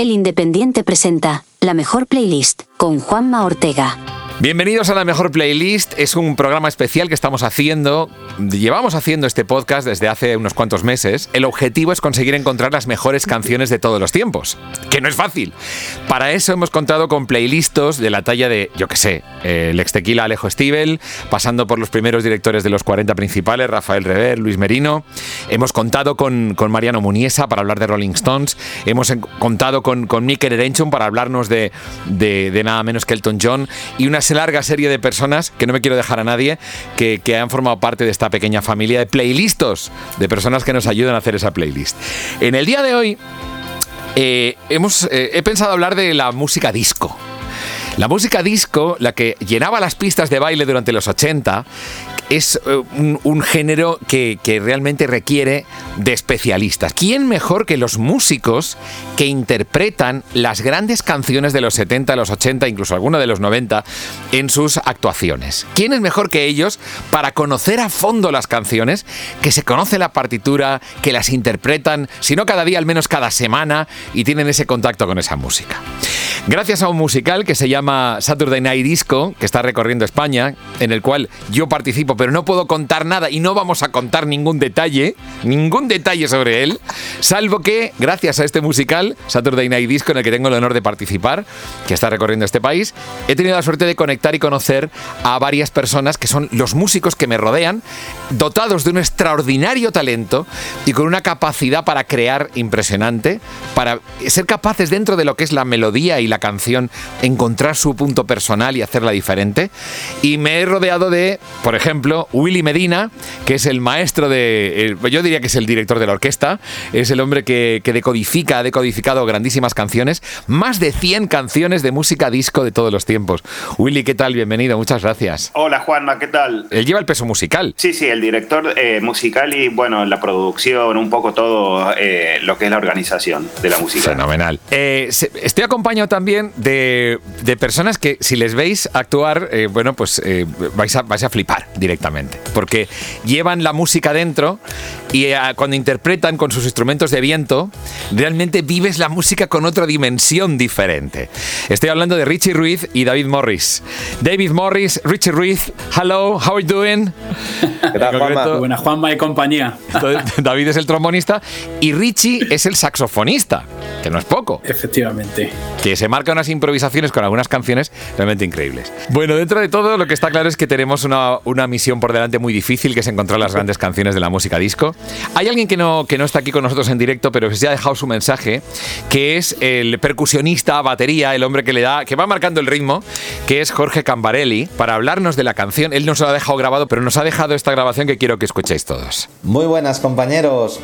El Independiente presenta la mejor playlist con Juanma Ortega. Bienvenidos a la mejor playlist. Es un programa especial que estamos haciendo. Llevamos haciendo este podcast desde hace unos cuantos meses. El objetivo es conseguir encontrar las mejores canciones de todos los tiempos. Que no es fácil. Para eso hemos contado con playlistos de la talla de, yo qué sé, el ex tequila Alejo Stivel, pasando por los primeros directores de los 40 principales, Rafael Rever, Luis Merino. Hemos contado con, con Mariano Muniesa para hablar de Rolling Stones. Hemos contado con, con Mikel Erenchun para hablarnos de, de, de nada menos que Elton John. Y larga serie de personas, que no me quiero dejar a nadie, que, que, han formado parte de esta pequeña familia de playlistos, de personas que nos ayudan a hacer esa playlist. En el día de hoy eh, hemos, eh, he pensado hablar de la música disco. La música disco, la que llenaba las pistas de baile durante los 80, es eh, un, género que, que, realmente requiere de especialistas. ¿Quién mejor que los músicos que interpretan las grandes canciones de los 70, los 80, incluso alguna de los 90 en sus actuaciones? ¿Quién es mejor que ellos para conocer a fondo las canciones, que se conoce la partitura, que las interpretan, si no cada día, al menos cada semana, y tienen ese contacto con esa música? Gracias a un musical que se llama Saturday Night Disco, que está recorriendo España, en el cual yo participo pero no puedo contar nada y no vamos a contar ningún detalle, ningún detalle sobre él, salvo que gracias a este musical, Saturday Night Disco, en el que tengo el honor de participar, que está recorriendo este país, he tenido la suerte de conectar y conocer a varias personas que son los músicos que me rodean, dotados de un extraordinario talento y con una capacidad para crear impresionante, para ser capaces dentro de lo que es la melodía y la canción, encontrar su punto personal y hacerla diferente. Y me he rodeado de, por ejemplo, Willy Medina, que es el maestro de. yo diría que es el director de la orquesta. Es el hombre que, que, decodifica, ha decodificado grandísimas canciones. Más de 100 canciones de música disco de todos los tiempos. Willy, ¿qué tal? Bienvenido, muchas gracias. Hola, Juanma, ¿qué tal? Él lleva el peso musical. Sí, sí, el director eh, musical y, bueno, la producción, un poco todo eh, lo que es la organización de la música. Fenomenal. Eh, estoy acompañado también de, de, personas que, si les veis actuar, eh, bueno, pues vais, a, vais a flipar directamente porque llevan la música dentro y eh, cuando interpretan con sus instrumentos de viento, realmente vives la música con otra dimensión diferente. Estoy hablando de Richie Ruiz y David Morris. David Morris, Richie Ruiz, hello, how are you doing? ¿Qué tal, Juanma? Buena, Juanma y compañía. David es el trombonista y Richie es el saxofonista, que no es poco. Efectivamente. Que se marca unas improvisaciones con algunas canciones realmente increíbles. Bueno, dentro de todo, lo que está claro es que tenemos una, una misión por delante muy difícil, que es encontrar las grandes canciones de la música disco. Hay alguien que no, que no está aquí con nosotros en directo, pero que se ha dejado su mensaje, que es el percusionista, batería, el hombre que le da, que va marcando el ritmo, que es Jorge Cambarelli, para hablarnos de la canción. Él nos lo ha dejado grabado, pero nos ha dejado esta grabación que quiero que escuchéis todos. Muy buenas, compañeros.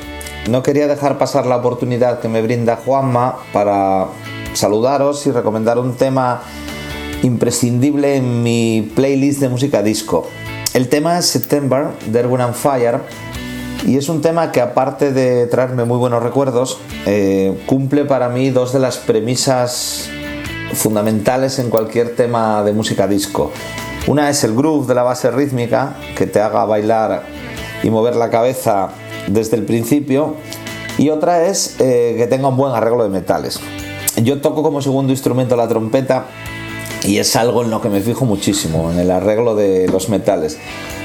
No quería dejar pasar la oportunidad que me brinda Juanma para saludaros y recomendar un tema imprescindible en mi playlist de música disco. El tema es September de Erwin and Fire y es un tema que aparte de traerme muy buenos recuerdos, eh, cumple para mí dos de las premisas fundamentales en cualquier tema de música disco. Una es el groove de la base rítmica, que te haga bailar y mover la cabeza desde el principio, y otra es eh, que tenga un buen arreglo de metales. Yo toco como segundo instrumento la trompeta y es algo en lo que me fijo muchísimo, en el arreglo de los metales.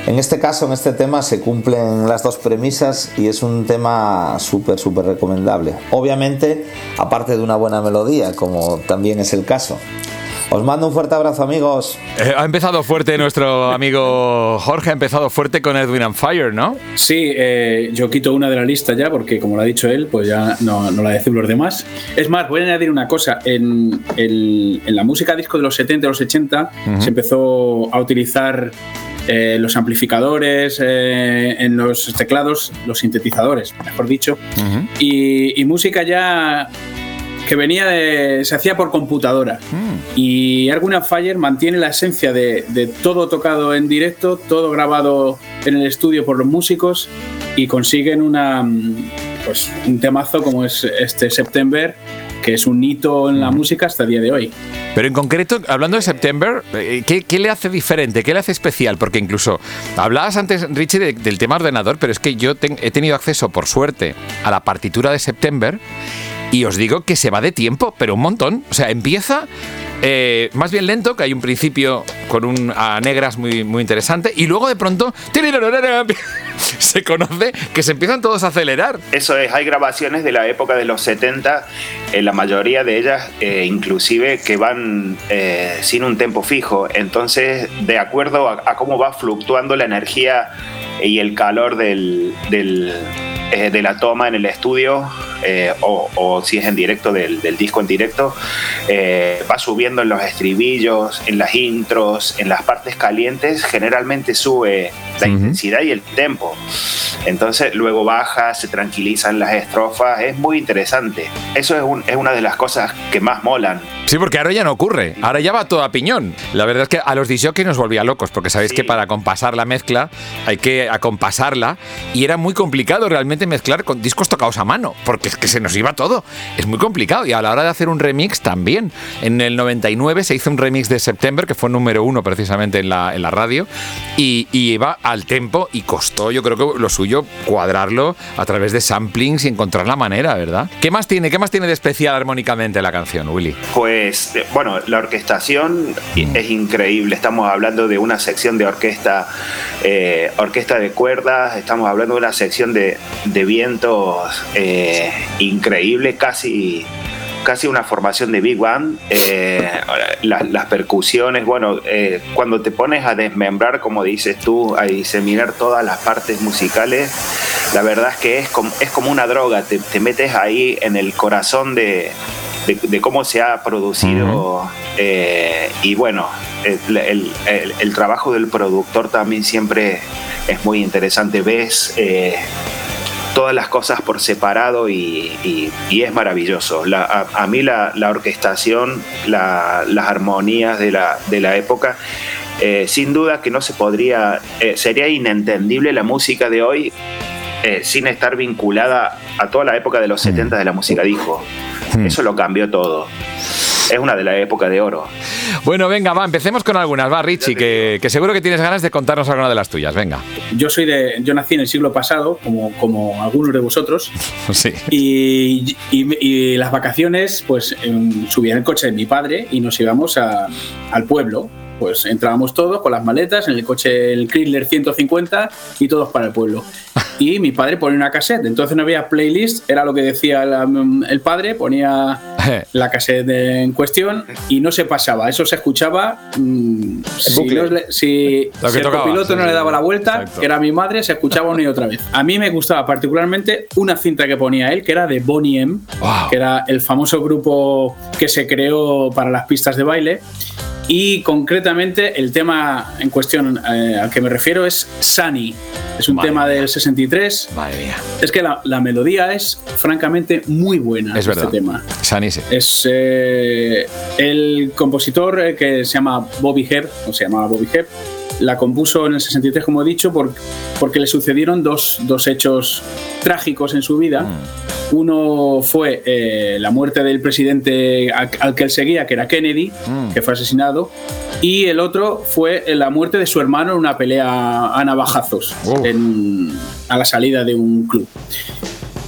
En este caso, en este tema, se cumplen las dos premisas y es un tema súper, súper recomendable. Obviamente, aparte de una buena melodía, como también es el caso. Os mando un fuerte abrazo, amigos. Eh, ha empezado fuerte nuestro amigo Jorge, ha empezado fuerte con Edwin and Fire, ¿no? Sí, eh, yo quito una de la lista ya, porque como lo ha dicho él, pues ya no, no la decimos los demás. Es más, voy a añadir una cosa. En, el, en la música disco de los 70 y los 80 uh -huh. se empezó a utilizar eh, los amplificadores, eh, en los teclados, los sintetizadores, mejor dicho, uh -huh. y, y, música ya que venía de, se hacía por computadora. Mm. Y Arguna Fire mantiene la esencia de, de, todo tocado en directo, todo grabado en el estudio por los músicos y consiguen una, pues, un temazo como es este September que es un hito en la música hasta el día de hoy. Pero en concreto, hablando de September, eh, ¿qué, qué le hace diferente? ¿Qué le hace especial? Porque incluso hablabas antes, Richie, de, del tema ordenador, pero es que yo he tenido acceso, por suerte, a la partitura de September y os digo que se va de tiempo, pero un montón. O sea, empieza eh, más bien lento, que hay un principio con un a negras muy, muy interesante, y luego de pronto se conoce que se empiezan todos a acelerar. Eso es, hay grabaciones de la época de los 70, en la mayoría de ellas eh, inclusive que van eh, sin un tempo fijo, entonces de acuerdo a, cómo va fluctuando la energía y el calor del, de la toma en el estudio, eh, o, si es en directo del, disco en directo, eh, va subiendo en los estribillos, en las intros, en las partes calientes, generalmente sube la intensidad y el tempo. Entonces luego baja, se tranquilizan las estrofas, es muy interesante. Eso es, es una de las cosas que más molan. Sí, porque ahora ya no ocurre, ahora ya va todo a piñón. La verdad es que a los que nos volvía locos, porque sabéis que para compasar la mezcla hay que acompasarla y era muy complicado realmente mezclar con discos tocados a mano, porque es que se nos iba todo. Es muy complicado. Y a la hora de hacer un remix también. En el 99 se hizo un remix de September, que fue número uno precisamente en la, en la radio, y, iba al tempo y costó, yo creo que lo suyo, cuadrarlo a través de samplings y encontrar la manera, ¿verdad? ¿Qué más tiene? ¿Qué más tiene de especial armónicamente la canción, Willy? Pues, eh, bueno, la orquestación es increíble. Estamos hablando de una sección de orquesta, eh, orquesta de cuerdas, estamos hablando de una sección de, de vientos eh, increíble, casi casi una formación de Big Band, eh, las percusiones, bueno, eh, cuando te pones a desmembrar, como dices tú, a diseminar todas las partes musicales, la verdad es que es como, es como una droga, te, metes ahí en el corazón de, cómo se ha producido eh, y bueno, el, trabajo del productor también siempre es muy interesante, ves todas las cosas por separado y, es maravilloso. a, mí la, orquestación, las armonías de la, de la época, eh, sin duda que no se podría, eh, sería inentendible la música de hoy eh, sin estar vinculada a toda la época de los 70 mm. de la música disco. Mm. Eso lo cambió todo es una de la época de oro. Bueno, venga, va, empecemos con algunas. Va, Richie, que, seguro que tienes ganas de contarnos alguna de las tuyas. Venga. Yo soy de. Yo nací en el siglo pasado, como, como algunos de vosotros. Sí. Y, y, las vacaciones, pues subía en el coche de mi padre y nos íbamos al pueblo pues entrábamos todos con las maletas en el coche, el Chrysler 150 y todos para el pueblo. Y mi padre ponía una cassette, entonces no había playlist, era lo que decía el, padre, ponía la cassette en cuestión y no se pasaba, eso se escuchaba. Mm, si, el piloto no le daba la vuelta, que era mi madre, se escuchaba una y otra vez. A mí me gustaba particularmente una cinta que ponía él, que era de Bonnie M, que era el famoso grupo que se creó para las pistas de baile. Y concretamente el tema en cuestión eh, al que me refiero es Sunny. Es un tema del 63. Madre mía. Es que la, melodía es francamente muy buena. Es este tema. Sunny sí. Es eh, el compositor eh, que se llama Bobby Hebb, o se llamaba Bobby Hebb, la compuso en el 63, como he dicho, porque le sucedieron dos, dos hechos trágicos en su vida. Mm. Uno fue eh, la muerte del presidente al, que él seguía, que era Kennedy, mm. que fue asesinado, y el otro fue la muerte de su hermano en una pelea a navajazos a la salida de un club.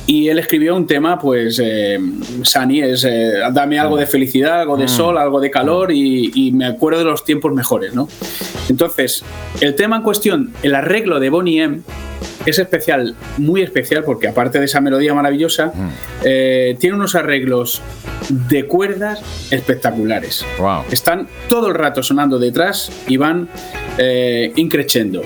Y él escribió un tema, pues, eh, Sani, es eh, dame algo de felicidad, algo de mm. sol, algo de calor y, y, me acuerdo de los tiempos mejores, ¿no? Entonces, el tema en cuestión, el arreglo de Bonnie M, es especial, muy especial, porque aparte de esa melodía maravillosa, mm. eh, tiene unos arreglos de cuerdas espectaculares. Están todo el rato sonando detrás y van eh, increciendo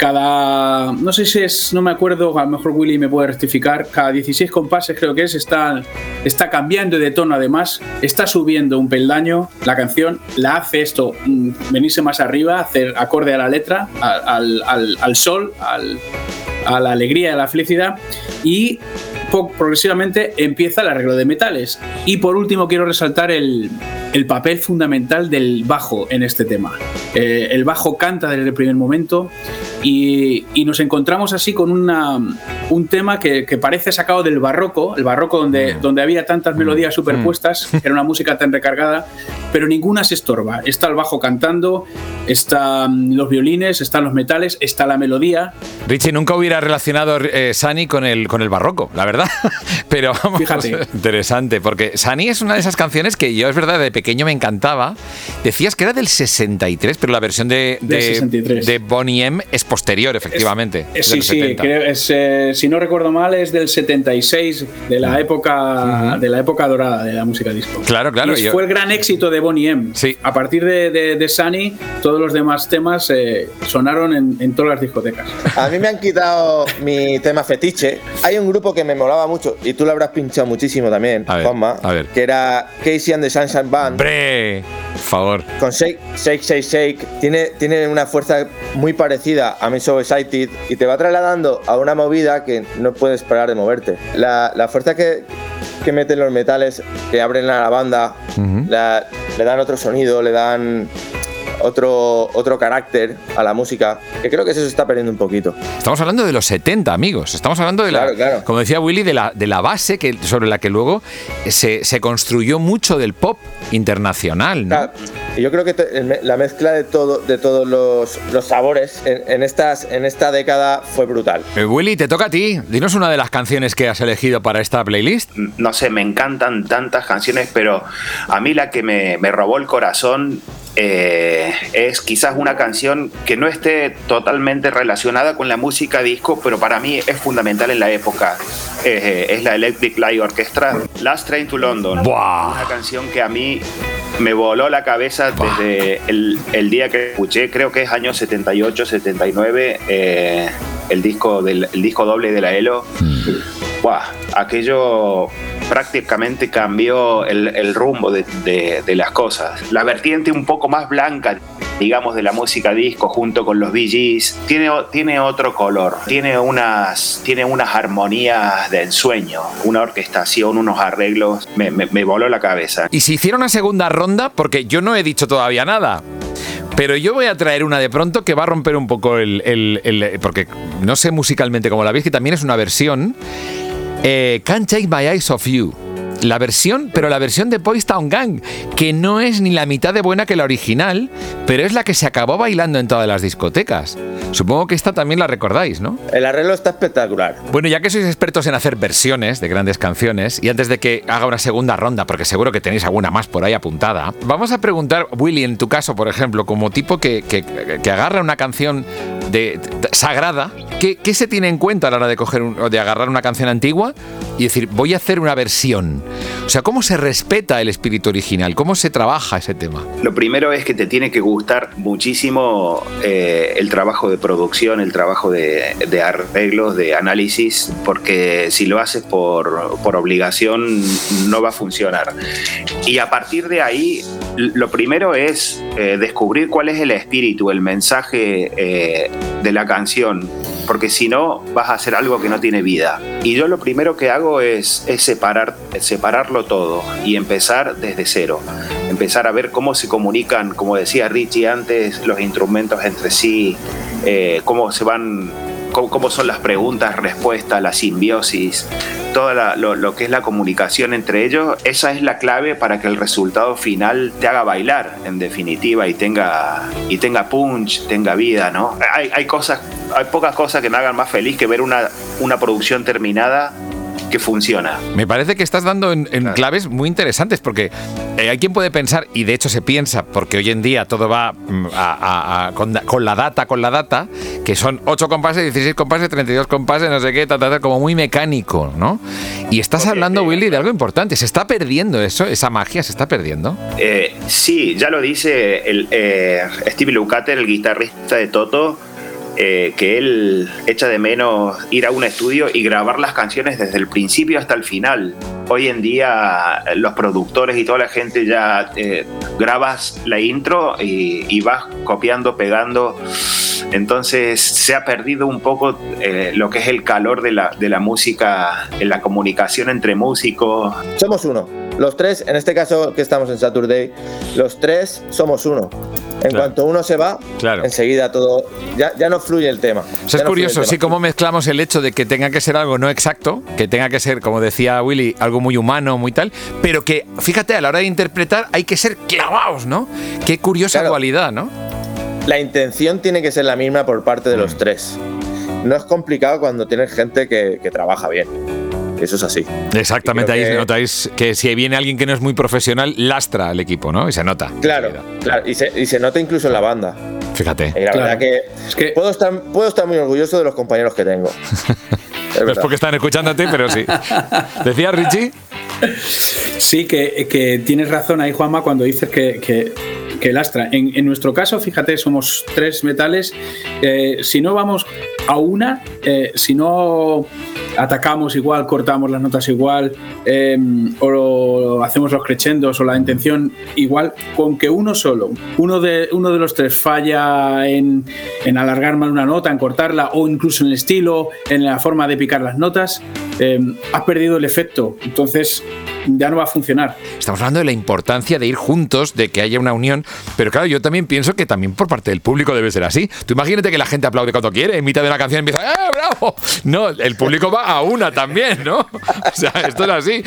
cada, no sé si es, no me acuerdo, a lo mejor Willy me puede rectificar, cada 16 compases creo que es, está, está cambiando de tono además, está subiendo un peldaño la canción, la hace esto, mm, venirse más arriba, hacer acorde a la letra, al, al, sol, a la alegría, a la felicidad y progresivamente empieza el arreglo de metales. Y por último quiero resaltar el, el papel fundamental del bajo en este tema. Eh, el bajo canta desde el primer momento y, nos encontramos así con una, un tema que, parece sacado del barroco, el barroco donde, mm. donde había tantas melodías mm. superpuestas, mm. era una música tan recargada, pero ninguna se estorba. Está el bajo cantando, están los violines, están los metales, está la melodía. Richie, nunca hubiera relacionado eh, Sani con el, con el barroco, la verdad. pero Fíjate. interesante, porque Sani es una de esas canciones que yo, es verdad, de pequeño me encantaba. Decías que era del 63, pero la versión de, de, de Bonnie M es posterior, efectivamente. sí, sí, eh, si no recuerdo mal, es del 76, de la época, de la época dorada de la música disco. Claro, claro. Y fue el gran éxito de Bonnie M. Sí. A partir de, de, Sunny, todos los demás temas eh, sonaron en, todas las discotecas. A mí me han quitado mi tema fetiche. Hay un grupo que me molaba mucho, y tú lo habrás pinchado muchísimo también, Juanma, que era Casey and the Sunshine Band. ¡Bre! Por favor. Con Shake, Shake, Shake, Shake. Tiene, tiene una fuerza muy parecida a Me So Excited y te va trasladando a una movida que no puedes parar de moverte. La, la fuerza que, que meten los metales, que abren a la banda, le dan otro sonido, le dan otro, otro carácter a la música, que creo que eso se está perdiendo un poquito. Estamos hablando de los 70, amigos. Estamos hablando de la, como decía Willy, de la, de la base que, sobre la que luego se, se construyó mucho del pop internacional. yo creo que la mezcla de, todo, de todos los, los sabores en, estas, en esta década fue brutal. Eh, Willy, te toca a ti. Dinos una de las canciones que has elegido para esta playlist. No sé, me encantan tantas canciones, pero a mí la que me, me robó el corazón eh, es quizás una canción que no esté totalmente relacionada con la música disco, pero para mí es fundamental en la época. Eh, es la Electric Light Orchestra, Last Train to London. Una canción que a mí me voló la cabeza desde el, día que escuché, creo que es año 78, 79, eh, el, disco del, disco doble de la ELO. Mm aquello prácticamente cambió el, rumbo de, las cosas. La vertiente un poco más blanca, digamos, de la música disco junto con los VGs, tiene, tiene otro color, tiene unas, tiene unas armonías de ensueño, una orquestación, unos arreglos, me, voló la cabeza. Y si hiciera una segunda ronda, porque yo no he dicho todavía nada. Pero yo voy a traer una de pronto que va a romper un poco el, el porque no sé musicalmente cómo la veis, que también es una versión eh, Can't Take My Eyes Off You. La versión, pero la versión de Boys Town Gang, que no es ni la mitad de buena que la original, pero es la que se acabó bailando en todas las discotecas. Supongo que esta también la recordáis, ¿no? El arreglo está espectacular. Bueno, ya que sois expertos en hacer versiones de grandes canciones, y antes de que haga una segunda ronda, porque seguro que tenéis alguna más por ahí apuntada, vamos a preguntar, Willy, en tu caso, por ejemplo, como tipo que, que, agarra una canción de, sagrada, ¿qué, ¿qué, se tiene en cuenta a la hora de, coger de agarrar una canción antigua y decir, voy a hacer una versión? O sea, ¿cómo se respeta el espíritu original? ¿Cómo se trabaja ese tema? Lo primero es que te tiene que gustar muchísimo eh, el trabajo de producción, el trabajo de, arreglos, de análisis, porque si lo haces por, obligación no va a funcionar. Y a partir de ahí, lo primero es eh, descubrir cuál es el espíritu, el mensaje eh, de la canción, porque si no vas a hacer algo que no tiene vida. Y yo lo primero que hago es, separar, separarlo todo y empezar desde cero. Empezar a ver cómo se comunican, como decía Richie antes, los instrumentos entre sí, eh, cómo se van cómo, son las preguntas, respuestas, la simbiosis, todo lo, que es la comunicación entre ellos, esa es la clave para que el resultado final te haga bailar, en definitiva, y tenga, y tenga punch, tenga vida, ¿no? Hay, hay cosas, hay pocas cosas que me hagan más feliz que ver una, una producción terminada que funciona. Me parece que estás dando en, claves muy interesantes porque eh, hay quien puede pensar, y de hecho se piensa, porque hoy en día todo va mm, con, la data, con la data, que son 8 compases, 16 compases, 32 compases, no sé qué, como muy mecánico, ¿no? Y estás hablando, Willy, de algo importante. ¿Se está perdiendo eso? ¿Esa magia se está perdiendo? Eh, sí, ya lo dice el, eh, Steve Lukather, el guitarrista de Toto eh, que él echa de menos ir a un estudio y grabar las canciones desde el principio hasta el final. Hoy en día los productores y toda la gente ya eh, grabas la intro y, vas copiando, pegando Entonces se ha perdido un poco eh, lo que es el calor de la, de la música, en la comunicación entre músicos. Somos uno. Los tres, en este caso que estamos en Saturday, los tres somos uno. En cuanto uno se va, enseguida todo. Ya, ya, no fluye el tema. es curioso, sí, cómo mezclamos el hecho de que tenga que ser algo no exacto, que tenga que ser, como decía Willy, algo muy humano, muy tal, pero que, fíjate, a la hora de interpretar hay que ser clavados, ¿no? Qué curiosa dualidad, ¿no? La intención tiene que ser la misma por parte de los mm. tres. No es complicado cuando tienes gente que, que trabaja bien. Eso es así. Exactamente, ahí notáis que si viene alguien que no es muy profesional, lastra al equipo, ¿no? Y se nota. Claro, claro. Y, se, y se nota incluso en la banda. Fíjate. Y la verdad que, es que puedo, estar, puedo estar muy orgulloso de los compañeros que tengo. no es porque están escuchándote, pero sí. ¿Decía Richie? Sí, que, tienes razón ahí, Juanma, cuando dices que, lastra. En, nuestro caso, fíjate, somos tres metales. Eh, si no vamos a una, eh, si no atacamos igual, cortamos las notas igual, em, o hacemos los crescendos o la intención igual, con que uno solo, uno de, uno de los tres falla en, alargar mal una nota, en cortarla, o incluso en el estilo, en la forma de picar las notas, eh, has perdido el efecto. Entonces, ya no va a funcionar. Estamos hablando de la importancia de ir juntos, de que haya una unión, pero claro, yo también pienso que también por parte del público debe ser así. Tú imagínate que la gente aplaude cuando quiere, en mitad de una canción empieza, ¡eh, bravo! No, el público va a una también, ¿no? O sea, esto es así.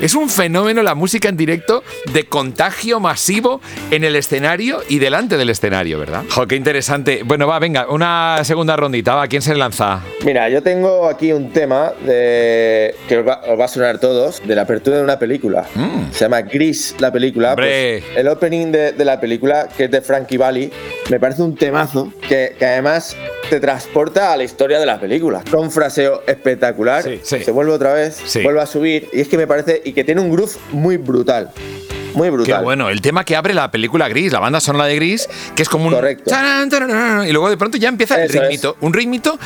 es un fenómeno la música en directo de contagio masivo en el escenario y delante del escenario, ¿verdad? Jo, qué interesante. Bueno, va, venga, una segunda rondita, va, ¿quién se lanza? Mira, yo tengo aquí un tema de que os va, a sonar todos, de la apertura de una película. Mm. Se llama Gris la película. Pues, el opening de, la película, que es de Frankie Valli, me parece un temazo que, además te transporta a la historia de la película. Con fraseo espectacular. Se vuelve otra vez, vuelve a subir. Y es que me parece. Y que tiene un groove muy brutal. Muy brutal. Qué bueno, el tema que abre la película Gris, la banda sonora de Gris, que es como un. Correcto. y luego de pronto ya empieza el ritmito. Un ritmito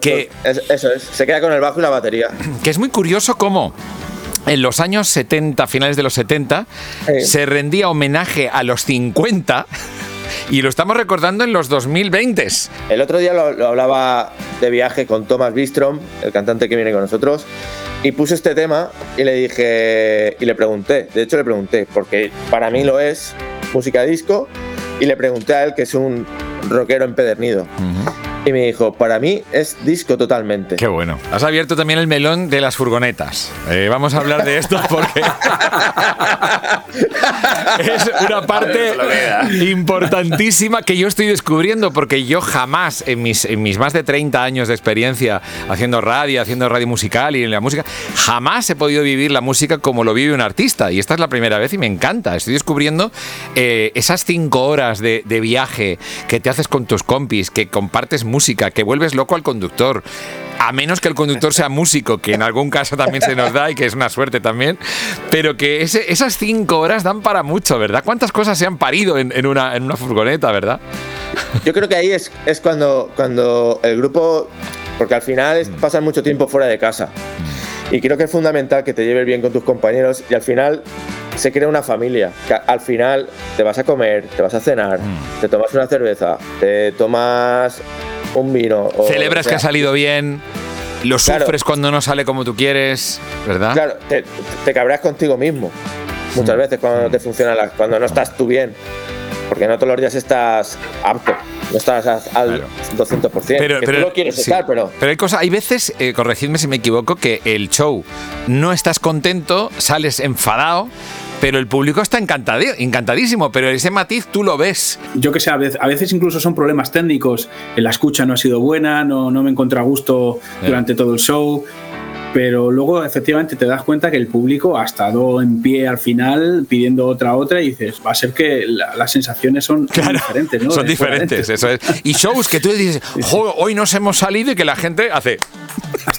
que. eso es, se queda con el bajo y la batería. Que es muy curioso cómo en los años 70, finales de los 70, se rendía homenaje a los 50 y lo estamos recordando en los 2020. El otro día lo, hablaba de viaje con Thomas Bistrom, el cantante que viene con nosotros, y puse este tema y le dije, y le pregunté, de hecho le pregunté, porque para mí lo es, música disco, y le pregunté a él, que es un rockero empedernido. Y me dijo, para mí es disco totalmente. Qué bueno. Has abierto también el melón de las furgonetas. Eh, vamos a hablar de esto porque es una parte importantísima que yo estoy descubriendo porque yo jamás en mis, en mis más de 30 años de experiencia haciendo radio, haciendo radio musical y en la música, jamás he podido vivir la música como lo vive un artista. Y esta es la primera vez y me encanta. Estoy descubriendo eh, esas cinco horas de, de viaje que te haces con tus compis, que compartes música, que vuelves loco al conductor. A menos que el conductor sea músico, que en algún caso también se nos da y que es una suerte también. Pero que esas cinco horas dan para mucho, ¿verdad? ¿Cuántas cosas se han parido en, una, en una furgoneta, verdad? Yo creo que ahí es, es cuando, cuando el grupo. Porque al final mm. pasan mucho tiempo fuera de casa. Y creo que es fundamental que te lleves bien con tus compañeros y al final se crea una familia. Que al final te vas a comer, te vas a cenar, mm. te tomas una cerveza, te tomas un vino. Celebras que ha salido bien, lo sufres cuando no sale como tú quieres, ¿verdad? Claro, te, te cabreas contigo mismo. Muchas mm. veces cuando no te funciona, la, cuando no estás tú bien. Porque no todos los días estás apto, no estás al 200%. Pero, que tú lo quieres estar, pero. Pero hay cosas, hay veces, eh, corregidme si me equivoco, que el show no estás contento, sales enfadado pero el público está encantadísimo, pero ese matiz tú lo ves. Yo que sé, a veces incluso son problemas técnicos, la escucha no ha sido buena, no, no me encontré a gusto durante todo el show, pero luego efectivamente te das cuenta que el público ha estado en pie al final pidiendo otra otra y dices, va a ser que las sensaciones son, diferentes, ¿no? Son diferentes, eso es. Y shows que tú dices, hoy nos hemos salido y que la gente hace...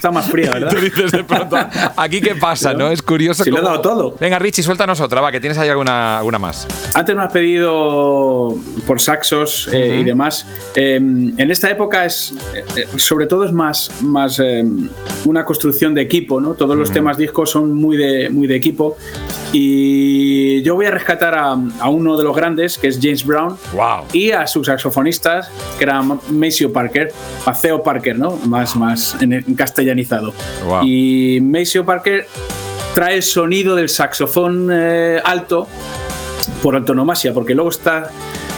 Está más fría, ¿verdad? Tú dices de pronto, aquí qué pasa, ¿no? Es curioso. Si le ha dado todo. Venga, Richie, suéltanos otra, va, que tienes ahí alguna, alguna más. Antes me has pedido por saxos eh, y demás. Em, en esta época es, eh, sobre todo es más, más em, una construcción de equipo, ¿no? Todos los temas discos son muy de, muy de equipo. Y yo voy a rescatar a, a uno de los grandes, que es James Brown, Wow. y a sus saxofonistas, que era Maceo Parker, Maceo Parker, ¿no? Más, más en, en Wow. Y Maceo Parker trae el sonido del saxofón eh, alto por antonomasia, porque luego está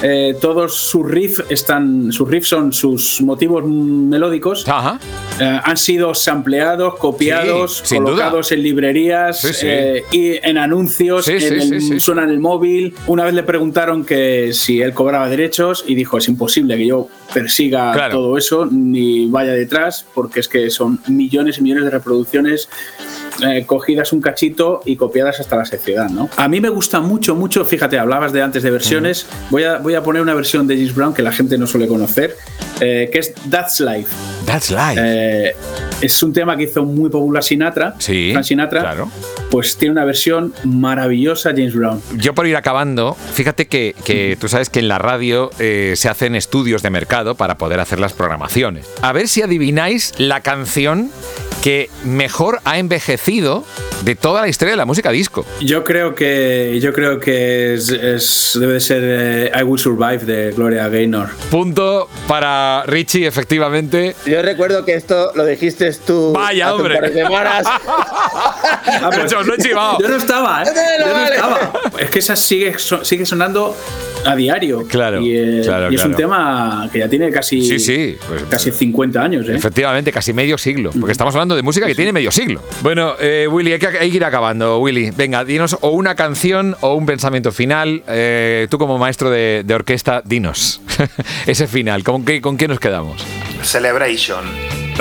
eh, todos sus riffs están, sus riffs son sus motivos melódicos. Ajá. Eh, han sido sampleados, copiados, Sí, colocados en librerías Sí, sí. eh, y en anuncios, en el- suena en el móvil. Una vez le preguntaron que si él cobraba derechos y dijo es imposible que yo persiga Claro. todo eso ni vaya detrás porque es que son millones y millones de reproducciones eh, cogidas un cachito y copiadas hasta la sección, ¿no? A mí me gusta mucho, mucho, fíjate, hablabas de antes de versiones, voy, a, voy a poner una versión de James Brown que la gente no suele conocer, eh, que es That's Life. That's life. Eh, es un tema que hizo muy popular Sinatra, Sí, Frank Sinatra, claro. pues tiene una versión maravillosa James Brown. Yo por ir acabando, fíjate que, que tú sabes que en la radio eh, se hacen estudios de mercado para poder hacer las programaciones. A ver si adivináis la canción que mejor ha envejecido de toda la historia de la música disco. Yo creo que yo creo que es, es- debe de ser eh, I Will Survive de Gloria Gaynor. Punto para Richie, efectivamente. Yo recuerdo que esto lo dijiste tú Vaya, hace hombre. un par de semanas. Ah, pues- Pero os lo he chivado. Yo no estaba, ¿eh? No, Yo no vale. estaba. Es que esa sigue, so- sigue sonando a diario. Claro, Y, eh, claro, y es un tema que ya tiene casi, Sí, sí, pues- casi 50 años, ¿eh? Efectivamente, casi medio siglo. Porque estamos hablando de música que tiene medio siglo. Bueno, eh, Willy, hay que, hay que ir acabando, Willy. Venga, dinos o una canción o un pensamiento final. Eh, tú como maestro de, de orquesta, dinos. Ese final, ¿con qué, ¿con qué nos quedamos? Celebration.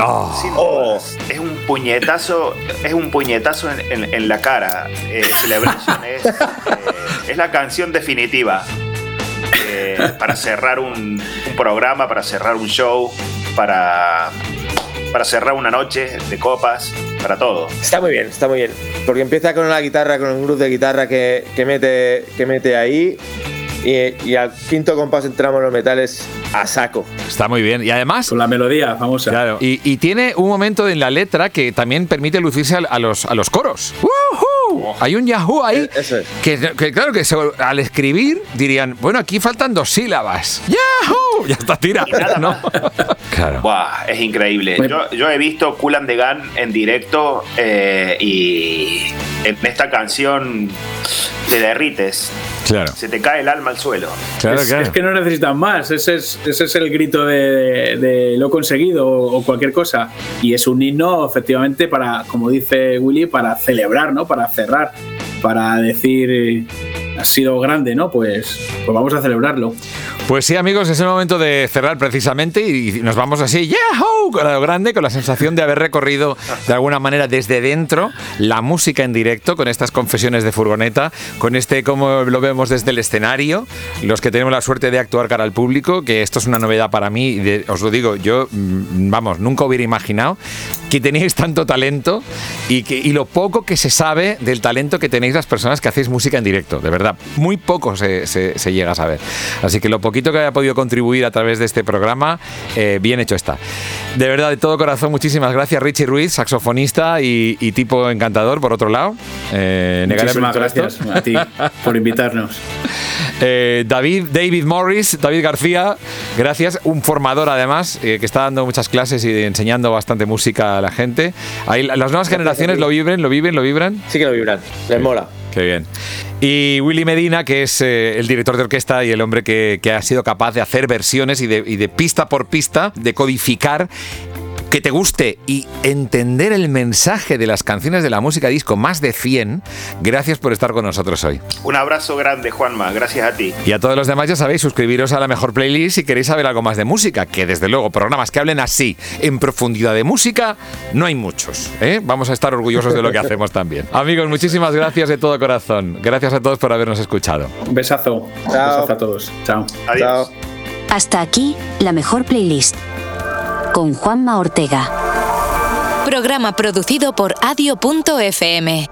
Oh, Sin Oh. dudas. Es un puñetazo, es un puñetazo en, en- en la cara. Eh, Celebration es, eh, es la canción definitiva eh, para cerrar un, un programa, para cerrar un show, para, para cerrar una noche de copas, para todo. Está muy bien, está muy bien. Porque empieza con la guitarra, con un grupo de guitarra que, que mete, que mete ahí. Y, y al quinto compás entramos los metales a saco. está muy bien. Y además, Con la melodía famosa. Claro. Y, y tiene un momento en la letra que también permite lucirse a, los, a los coros. Hay un Yahoo ahí Eh, es. que, que claro que se- al escribir dirían, bueno, aquí faltan dos sílabas. ¡Yahoo! Ya está tirado, ¿no? Claro. Buah, es increíble. Bueno. Yo, yo he visto Cool and the Gun en directo eh, y en esta canción te derrites, Claro. se te cae el alma al suelo. Claro, es, claro. es que no necesitan más, ese es, ese es el grito de, de lo he conseguido o, o cualquier cosa. Y es un himno, efectivamente, para, como dice Willy, para celebrar, ¿no? Para cerrar, para decir, eh, ha sido grande, ¿no? Pues, pues vamos a celebrarlo. Pues sí, amigos, es el momento de cerrar precisamente y nos vamos así, ¡yahoo! Con lo grande, con la sensación de haber recorrido de alguna manera desde dentro la música en directo, con estas confesiones de furgoneta, con este, como lo vemos desde el escenario, los que tenemos la suerte de actuar cara al público, que esto es una novedad para mí, de- os lo digo, yo, mm, vamos, nunca hubiera imaginado que teníais tanto talento y, que, y lo poco que se sabe del talento que tenéis las personas que hacéis música en directo, de verdad, muy poco se, se- se llega a saber. Así que lo poquito que haya podido contribuir a través de este programa, eh, bien hecho está. De verdad, de todo corazón, muchísimas gracias Richie Ruiz, saxofonista y, y tipo encantador, por otro lado. Eh, Muchísimas gracias esto. a ti por invitarnos. Eh, David, David Morris, David García, gracias. Un formador además, eh, que está dando muchas clases y enseñando bastante música a la gente. Ahí, la- las nuevas generaciones lo viven, lo viven, lo vibran. Sí que lo vibran, les mola. Qué bien. Y Willy Medina, que es eh, el director de orquesta y el hombre que, ha sido capaz de hacer versiones y de pista por pista, de codificar que te guste y entender el mensaje de las canciones de la música disco, más de 100. Gracias por estar con nosotros hoy. Un abrazo grande, Juanma, gracias a ti. Y a todos los demás ya sabéis, suscribiros a la mejor playlist si queréis saber algo más de música, que desde luego programas que hablen así, en profundidad de música, no hay muchos. ¿eh? Vamos a estar orgullosos de lo que hacemos también. Amigos, muchísimas gracias de todo corazón. Gracias a todos por habernos escuchado. Un besazo. Un besazo a todos. Chao. Adiós. Chao. Hasta aquí, la mejor playlist con Juanma Ortega. Programa producido por adio.fm.